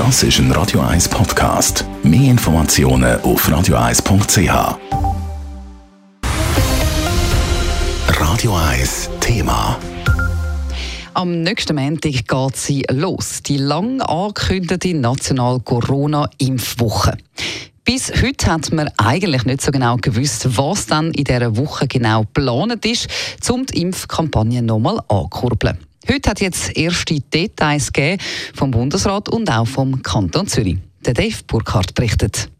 Das ist ein Radio 1 Podcast. Mehr Informationen auf radio1.ch. Radio 1 Thema. Am nächsten Montag geht sie los. Die lang angekündigte nationale Corona-Impfwoche. Bis heute hat man eigentlich nicht so genau gewusst, was dann in dieser Woche genau geplant ist, um die Impfkampagne nochmal anzukurbeln. Heute hat jetzt erste Details gegeben vom Bundesrat und auch vom Kanton Zürich. Der Dave Burkhardt berichtet.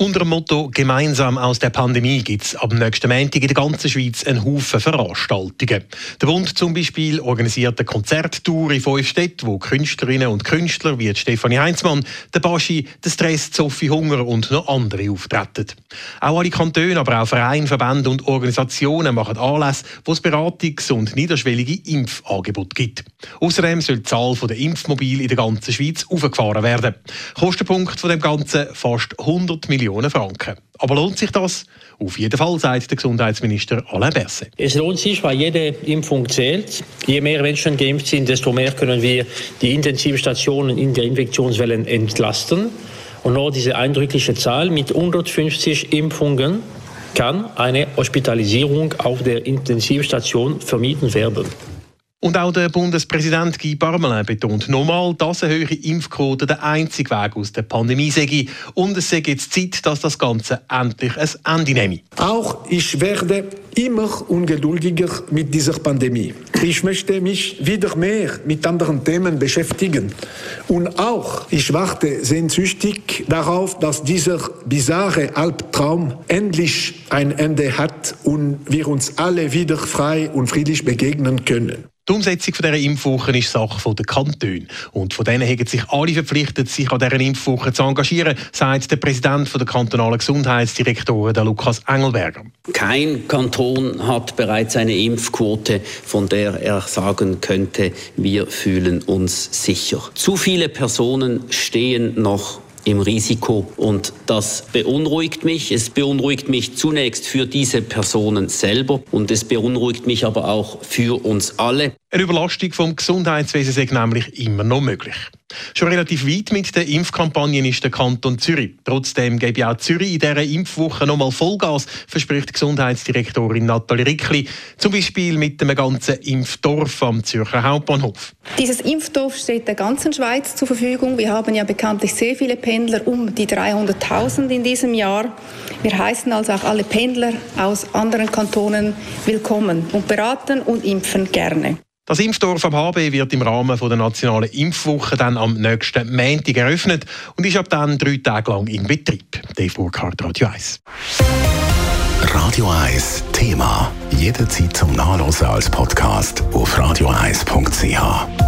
Unter dem Motto «Gemeinsam aus der Pandemie» gibt es ab nächsten Montag in der ganzen Schweiz einen Haufen Veranstaltungen. Der Bund zum Beispiel organisiert eine Konzerttour in fünf Städten, wo Künstlerinnen und Künstler wie Stefanie Heinzmann, der Baschi, der Stress, Sophie Hunger und noch andere auftreten. Auch alle Kantone, aber auch Vereine, Verbände und Organisationen machen Anlässe, wo es Beratungs- und niederschwellige Impfangebote gibt. Außerdem soll die Zahl der Impfmobile in der ganzen Schweiz aufgefahren werden. Kostenpunkt von dem Ganzen fast 100 Millionen Millionen Franken. Aber lohnt sich das? Auf jeden Fall, sagt der Gesundheitsminister Alain Berset. Es lohnt sich, weil jede Impfung zählt. Je mehr Menschen geimpft sind, desto mehr können wir die Intensivstationen in der Infektionswelle entlasten. Und nur diese eindrückliche Zahl mit 150 Impfungen kann eine Hospitalisierung auf der Intensivstation vermieden werden. Und auch der Bundespräsident Guy Parmelin betont nochmal, dass eine höhere Impfquote der einzige Weg aus der Pandemie sei. Und es sei jetzt Zeit, dass das Ganze endlich ein Ende nehme. Auch ich werde immer ungeduldiger mit dieser Pandemie. Ich möchte mich wieder mehr mit anderen Themen beschäftigen. Und auch ich warte sehnsüchtig darauf, dass dieser bizarre Albtraum endlich ein Ende hat und wir uns alle wieder frei und friedlich begegnen können. Die Umsetzung dieser Impfwoche ist Sache der Kantone. Und von denen haben sich alle verpflichtet, sich an dieser Impfwoche zu engagieren, sagt der Präsident der kantonalen Gesundheitsdirektoren, der Lukas Engelberger. Kein Kanton hat bereits eine Impfquote, von der er sagen könnte, wir fühlen uns sicher. Zu viele Personen stehen noch im Risiko. Und das beunruhigt mich. Es beunruhigt mich zunächst für diese Personen selber und es beunruhigt mich aber auch für uns alle. Eine Überlastung vom Gesundheitswesen ist nämlich immer noch möglich. Schon relativ weit mit den Impfkampagnen ist der Kanton Zürich. Trotzdem gebe auch Zürich in dieser Impfwoche nochmal Vollgas, verspricht Gesundheitsdirektorin Nathalie Rickli. Zum Beispiel mit einem ganzen Impfdorf am Zürcher Hauptbahnhof. Dieses Impfdorf steht der ganzen Schweiz zur Verfügung. Wir haben ja bekanntlich sehr viele Pendler, um die 300.000 in diesem Jahr. Wir heißen also auch alle Pendler aus anderen Kantonen willkommen und beraten und impfen gerne. Das Impfdorf am HB wird im Rahmen der nationalen Impfwoche dann am nächsten Montag eröffnet und ist ab dann drei Tage lang in Betrieb. Dave Burkhardt, Radio 1. Radio 1 Thema. Jederzeit zum Nachlesen als Podcast auf radio1.ch.